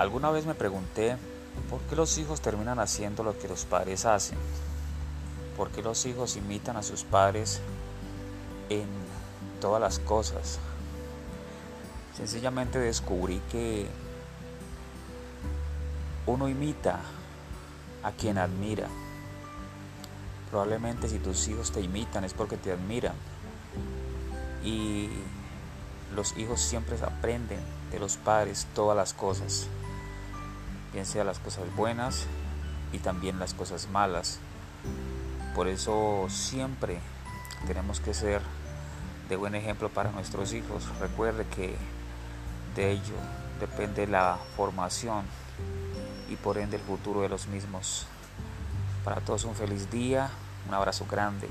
Alguna vez me pregunté por qué los hijos terminan haciendo lo que los padres hacen. ¿Por qué los hijos imitan a sus padres en todas las cosas? Sencillamente descubrí que uno imita a quien admira. Probablemente si tus hijos te imitan es porque te admiran. Y los hijos siempre aprenden de los padres todas las cosas, bien sea las cosas buenas y también las cosas malas. Por eso siempre tenemos que ser de buen ejemplo para nuestros hijos. Recuerde que de ello depende la formación y por ende el futuro de los mismos. Para todos un feliz día, un abrazo grande.